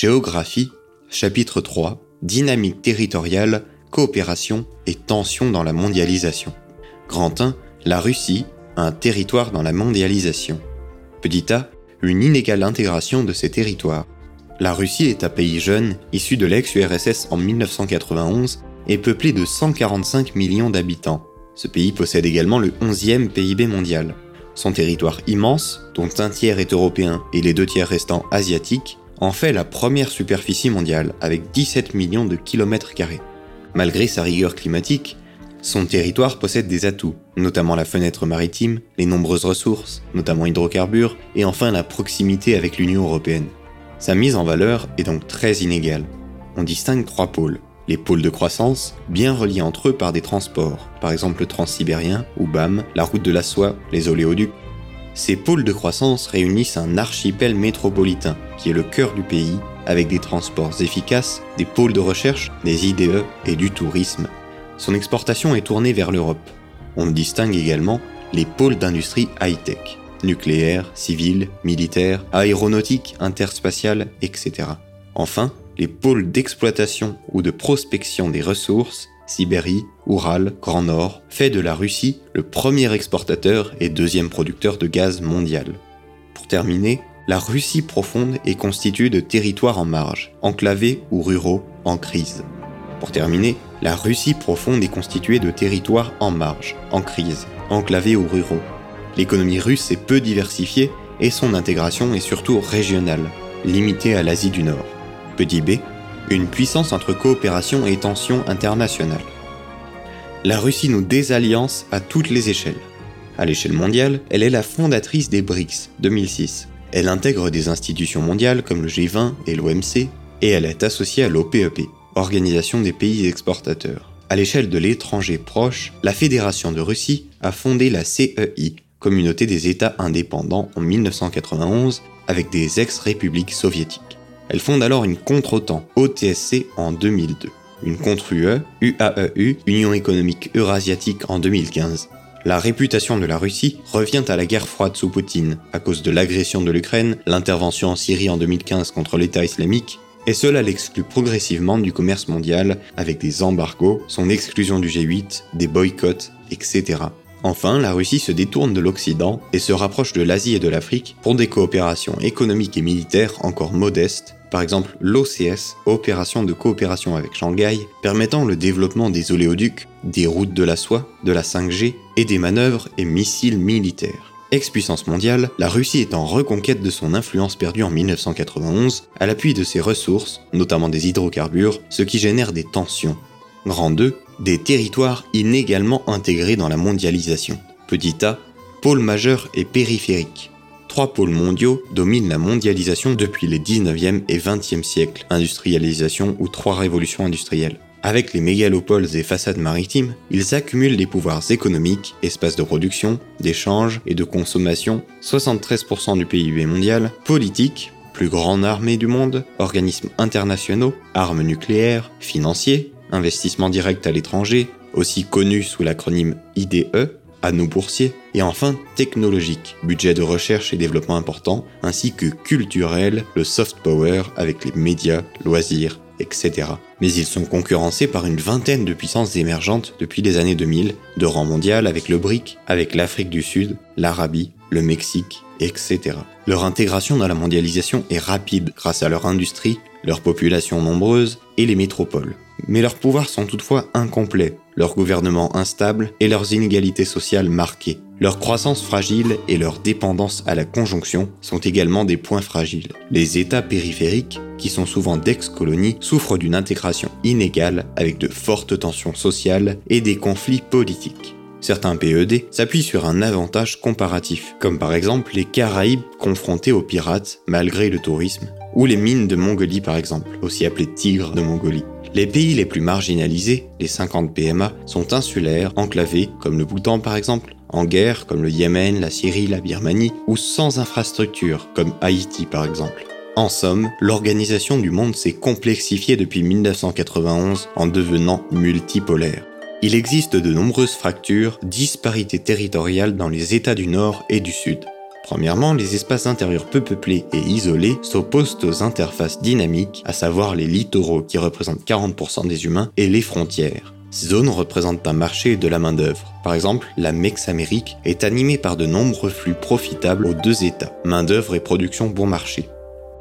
Géographie, chapitre 3, Dynamique territoriale, coopération et tension dans la mondialisation. Grand 1, la Russie, un territoire dans la mondialisation. Petit a, une inégale intégration de ces territoires. La Russie est un pays jeune, issu de l'ex-URSS en 1991 et peuplé de 145 millions d'habitants. Ce pays possède également le 11e PIB mondial. Son territoire immense, dont un tiers est européen et les deux tiers restants asiatiques, en fait la première superficie mondiale avec 17 millions de kilomètres carrés. Malgré sa rigueur climatique, son territoire possède des atouts, notamment la fenêtre maritime, les nombreuses ressources, notamment hydrocarbures, et enfin la proximité avec l'Union européenne. Sa mise en valeur est donc très inégale. On distingue trois pôles. Les pôles de croissance, bien reliés entre eux par des transports, par exemple le transsibérien ou BAM, la route de la soie, les oléoducs. Ces pôles de croissance réunissent un archipel métropolitain, qui est le cœur du pays, avec des transports efficaces, des pôles de recherche, des IDE et du tourisme son exportation est tournée vers l'Europe. On distingue également les pôles d'industrie high-tech, nucléaire, civil, militaire, aéronautique, interspatiale, etc. Enfin, les pôles d'exploitation ou de prospection des ressources, Sibérie, Oural, Grand Nord, fait de la Russie le premier exportateur et deuxième producteur de gaz mondial. Pour terminer, la Russie profonde est constituée de territoires en marge, enclavés ou ruraux, en crise. Pour terminer, la Russie profonde est constituée de territoires en marge, en crise, enclavés ou ruraux. L'économie russe est peu diversifiée et son intégration est surtout régionale, limitée à l'Asie du Nord. Petit b, une puissance entre coopération et tension internationale. La Russie nous désalliance à toutes les échelles. À l'échelle mondiale, elle est la fondatrice des BRICS 2006. Elle intègre des institutions mondiales comme le G20 et l'OMC, et elle est associée à l'OPEP, Organisation des pays exportateurs. À l'échelle de l'étranger proche, la Fédération de Russie a fondé la CEI, Communauté des États indépendants, en 1991 avec des ex-républiques soviétiques. Elle fonde alors une contre-OTAN, OTSC, en 2002. Une contre-UE, UAEU, Union économique eurasiatique en 2015. La réputation de la Russie revient à la guerre froide sous Poutine, à cause de l'agression de l'Ukraine, l'intervention en Syrie en 2015 contre l'État islamique et cela l'exclut progressivement du commerce mondial avec des embargos, son exclusion du G8, des boycotts, etc. Enfin, la Russie se détourne de l'Occident et se rapproche de l'Asie et de l'Afrique pour des coopérations économiques et militaires encore modestes, par exemple l'OCS, Opération de coopération avec Shanghai, permettant le développement des oléoducs, des routes de la soie, de la 5G et des manœuvres et missiles militaires. Ex-puissance mondiale, la Russie est en reconquête de son influence perdue en 1991 à l'appui de ses ressources, notamment des hydrocarbures, ce qui génère des tensions. Grand 2, des territoires inégalement intégrés dans la mondialisation. Petit a, pôle majeur et périphérique. Trois pôles mondiaux dominent la mondialisation depuis les 19e et 20e siècles, industrialisation ou trois révolutions industrielles. Avec les mégalopoles et façades maritimes, ils accumulent des pouvoirs économiques, espaces de production, d'échange et de consommation, 73% du PIB mondial, politique, plus grande armée du monde, organismes internationaux, armes nucléaires, financiers, investissements directs à l'étranger, aussi connus sous l'acronyme IDE, anneaux boursiers, et enfin technologique, budget de recherche et développement important, ainsi que culturel, le soft power avec les médias, loisirs, etc. Mais ils sont concurrencés par une vingtaine de puissances émergentes depuis les années 2000, de rang mondial avec le BRIC, avec l'Afrique du Sud, l'Arabie, le Mexique, etc. Leur intégration dans la mondialisation est rapide grâce à leur industrie, leur population nombreuse et les métropoles. Mais leurs pouvoirs sont toutefois incomplets, leur gouvernement instable et leurs inégalités sociales marquées. Leur croissance fragile et leur dépendance à la conjonction sont également des points fragiles. Les États périphériques, qui sont souvent d'ex-colonies, souffrent d'une intégration inégale avec de fortes tensions sociales et des conflits politiques. Certains PED s'appuient sur un avantage comparatif, comme par exemple les Caraïbes confrontés aux pirates malgré le tourisme, ou les mines de Mongolie par exemple, aussi appelées tigres de Mongolie. Les pays les plus marginalisés, les 50 PMA, sont insulaires, enclavés, comme le Bhoutan par exemple, en guerre comme le Yémen, la Syrie, la Birmanie, ou sans infrastructure comme Haïti par exemple. En somme, l'organisation du monde s'est complexifiée depuis 1991 en devenant multipolaire. Il existe de nombreuses fractures, disparités territoriales dans les États du Nord et du Sud. Premièrement, les espaces intérieurs peu peuplés et isolés s'opposent aux interfaces dynamiques, à savoir les littoraux qui représentent 40% des humains et les frontières. Ces zones représentent un marché de la main-d'œuvre. Par exemple, la Mex-Amérique est animée par de nombreux flux profitables aux deux États, main-d'œuvre et production bon marché.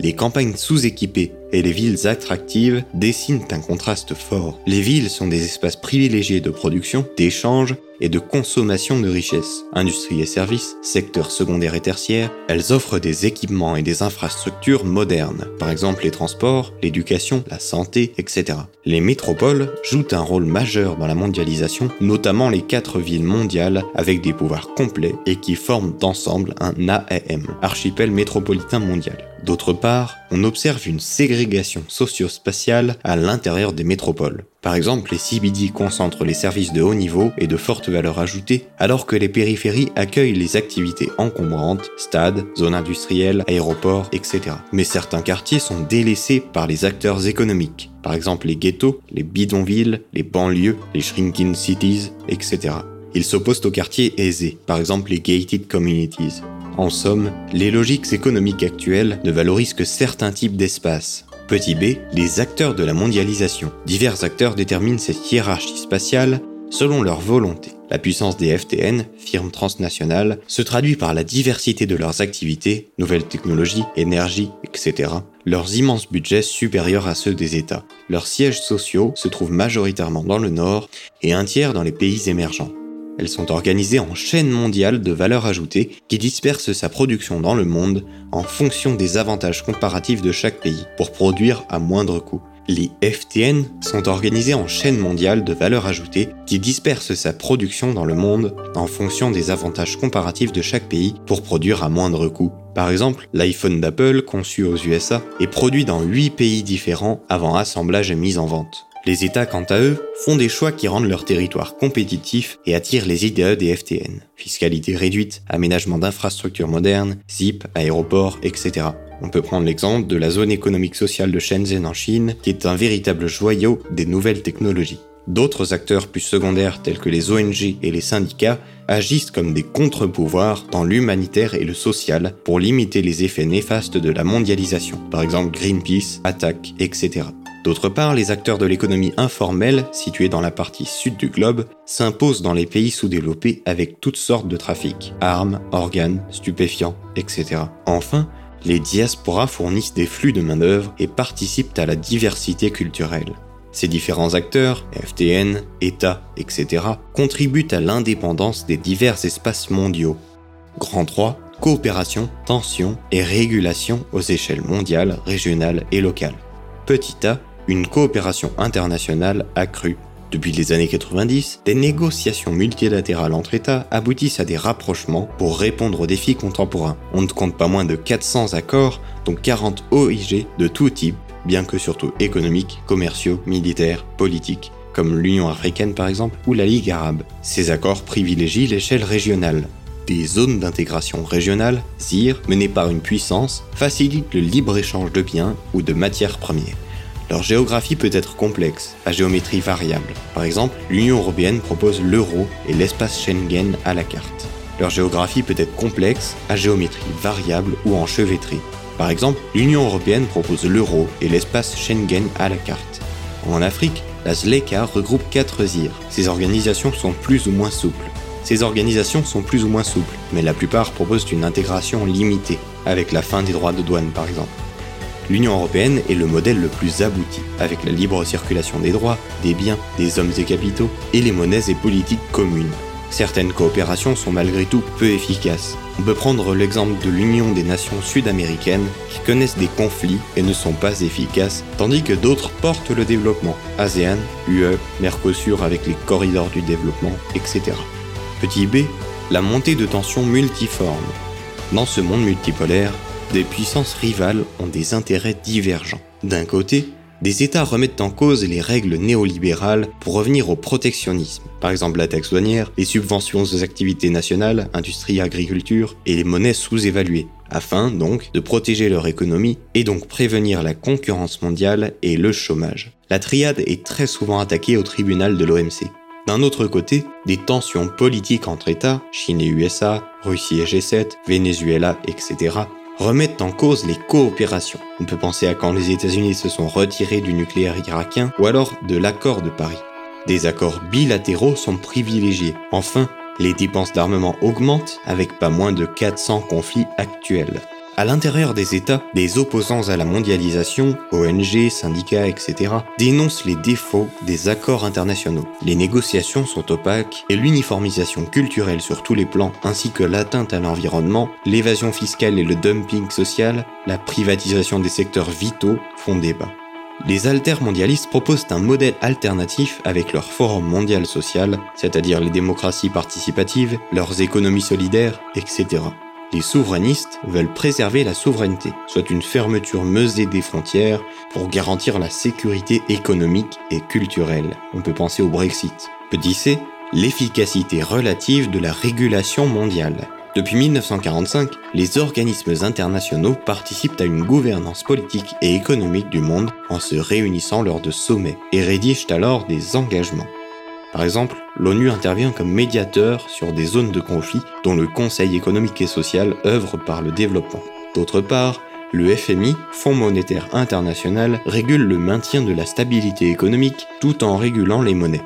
Les campagnes sous-équipées et les villes attractives dessinent un contraste fort. Les villes sont des espaces privilégiés de production, d'échange et de consommation de richesses. Industrie et services, secteurs secondaires et tertiaires, elles offrent des équipements et des infrastructures modernes, par exemple les transports, l'éducation, la santé, etc. Les métropoles jouent un rôle majeur dans la mondialisation, notamment les quatre villes mondiales avec des pouvoirs complets et qui forment ensemble un AAM, archipel métropolitain mondial. D'autre part, on observe une ségrégation socio-spatiale à l'intérieur des métropoles. Par exemple, les CBD concentrent les services de haut niveau et de forte valeur ajoutée, alors que les périphéries accueillent les activités encombrantes, stades, zones industrielles, aéroports, etc. Mais certains quartiers sont délaissés par les acteurs économiques. Par exemple, les ghettos, les bidonvilles, les banlieues, les shrinking cities, etc. Ils s'opposent aux quartiers aisés, par exemple les gated communities. En somme, les logiques économiques actuelles ne valorisent que certains types d'espaces. Petit b, les acteurs de la mondialisation. Divers acteurs déterminent cette hiérarchie spatiale selon leur volonté. La puissance des FTN, firmes transnationales, se traduit par la diversité de leurs activités, nouvelles technologies, énergie, etc., leurs immenses budgets supérieurs à ceux des États. Leurs sièges sociaux se trouvent majoritairement dans le Nord et un tiers dans les pays émergents. Elles sont organisées en chaînes mondiales de valeur ajoutée qui dispersent sa production dans le monde en fonction des avantages comparatifs de chaque pays pour produire à moindre coût. Les FTN sont organisées en chaînes mondiales de valeur ajoutée qui dispersent sa production dans le monde en fonction des avantages comparatifs de chaque pays pour produire à moindre coût. Par exemple, l'iPhone d'Apple, conçu aux USA, est produit dans 8 pays différents avant assemblage et mise en vente. Les États, quant à eux, font des choix qui rendent leur territoire compétitif et attirent les IDE des FTN. Fiscalité réduite, aménagement d'infrastructures modernes, ZIP, aéroports, etc. On peut prendre l'exemple de la zone économique sociale de Shenzhen en Chine, qui est un véritable joyau des nouvelles technologies. D'autres acteurs plus secondaires tels que les ONG et les syndicats agissent comme des contre-pouvoirs dans l'humanitaire et le social pour limiter les effets néfastes de la mondialisation, par exemple Greenpeace, Attac, etc. D'autre part, les acteurs de l'économie informelle, situés dans la partie sud du globe, s'imposent dans les pays sous-développés avec toutes sortes de trafics, armes, organes, stupéfiants, etc. Enfin, les diasporas fournissent des flux de main-d'œuvre et participent à la diversité culturelle. Ces différents acteurs, FTN, États, etc., contribuent à l'indépendance des divers espaces mondiaux. Grand 3, coopération, tension et régulation aux échelles mondiales, régionales et locales. Petit a, une coopération internationale accrue. Depuis les années 90, des négociations multilatérales entre États aboutissent à des rapprochements pour répondre aux défis contemporains. On ne compte pas moins de 400 accords, dont 40 OIG de tout type, bien que surtout économiques, commerciaux, militaires, politiques, comme l'Union africaine par exemple ou la Ligue arabe. Ces accords privilégient l'échelle régionale. Des zones d'intégration régionale, ZIR, menées par une puissance, facilitent le libre-échange de biens ou de matières premières. Leur géographie peut être complexe, à géométrie variable. Par exemple, l'Union européenne propose l'euro et l'espace Schengen à la carte. Leur géographie peut être complexe, à géométrie variable ou enchevêtrée. Par exemple, l'Union européenne propose l'euro et l'espace Schengen à la carte. En Afrique, la ZLECA regroupe 4 ZIR. Ces organisations sont plus ou moins souples. Ces organisations sont plus ou moins souples, mais la plupart proposent une intégration limitée, avec la fin des droits de douane par exemple. L'Union européenne est le modèle le plus abouti, avec la libre circulation des droits, des biens, des hommes et capitaux, et les monnaies et politiques communes. Certaines coopérations sont malgré tout peu efficaces. On peut prendre l'exemple de l'Union des nations sud-américaines qui connaissent des conflits et ne sont pas efficaces, tandis que d'autres portent le développement. ASEAN, UE, Mercosur avec les corridors du développement, etc. Petit b, la montée de tensions multiformes. Dans ce monde multipolaire, des puissances rivales ont des intérêts divergents. D'un côté, des États remettent en cause les règles néolibérales pour revenir au protectionnisme, par exemple la taxe douanière, les subventions aux activités nationales, industrie, agriculture et les monnaies sous-évaluées, afin donc de protéger leur économie et donc prévenir la concurrence mondiale et le chômage. La triade est très souvent attaquée au tribunal de l'OMC. D'un autre côté, des tensions politiques entre États, Chine et USA, Russie et G7, Venezuela, etc., remettent en cause les coopérations. On peut penser à quand les États-Unis se sont retirés du nucléaire irakien ou alors de l'accord de Paris. Des accords bilatéraux sont privilégiés. Enfin, les dépenses d'armement augmentent avec pas moins de 400 conflits actuels. À l'intérieur des États, des opposants à la mondialisation, ONG, syndicats, etc., dénoncent les défauts des accords internationaux. Les négociations sont opaques et l'uniformisation culturelle sur tous les plans, ainsi que l'atteinte à l'environnement, l'évasion fiscale et le dumping social, la privatisation des secteurs vitaux font débat. Les altermondialistes proposent un modèle alternatif avec leur Forum mondial social, c'est-à-dire les démocraties participatives, leurs économies solidaires, etc. Les souverainistes veulent préserver la souveraineté, soit une fermeture meusée des frontières pour garantir la sécurité économique et culturelle. On peut penser au Brexit. Petit c, l'efficacité relative de la régulation mondiale. Depuis 1945, les organismes internationaux participent à une gouvernance politique et économique du monde en se réunissant lors de sommets et rédigent alors des engagements. Par exemple, l'ONU intervient comme médiateur sur des zones de conflit dont le Conseil économique et social œuvre par le développement. D'autre part, le FMI, Fonds monétaire international, régule le maintien de la stabilité économique tout en régulant les monnaies.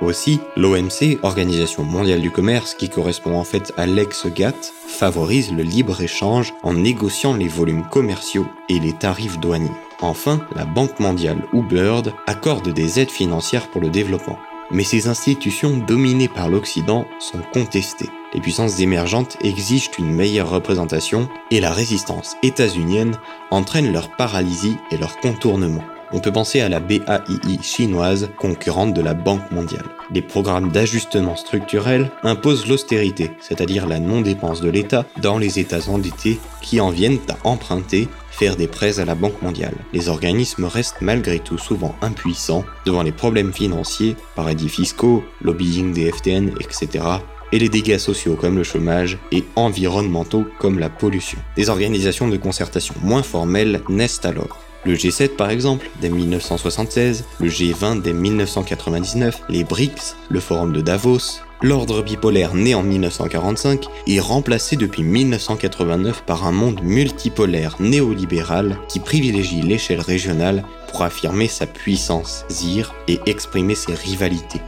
Aussi, l'OMC, Organisation mondiale du commerce, qui correspond en fait à l'ex-GATT, favorise le libre-échange en négociant les volumes commerciaux et les tarifs douaniers. Enfin, la Banque mondiale ou BIRD accorde des aides financières pour le développement mais ces institutions dominées par l'Occident sont contestées. Les puissances émergentes exigent une meilleure représentation et la résistance états-unienne entraîne leur paralysie et leur contournement. On peut penser à la BAII chinoise, concurrente de la Banque mondiale. Les programmes d'ajustement structurel imposent l'austérité, c'est-à-dire la non-dépense de l'État dans les États endettés qui en viennent à emprunter faire des prêts à la Banque mondiale. Les organismes restent malgré tout souvent impuissants devant les problèmes financiers, paradis fiscaux, lobbying des FTN, etc., et les dégâts sociaux comme le chômage et environnementaux comme la pollution. Des organisations de concertation moins formelles naissent alors. Le G7 par exemple, dès 1976, le G20 dès 1999, les BRICS, le Forum de Davos, l'ordre bipolaire né en 1945 est remplacé depuis 1989 par un monde multipolaire néolibéral qui privilégie l'échelle régionale pour affirmer sa puissance, zir et exprimer ses rivalités.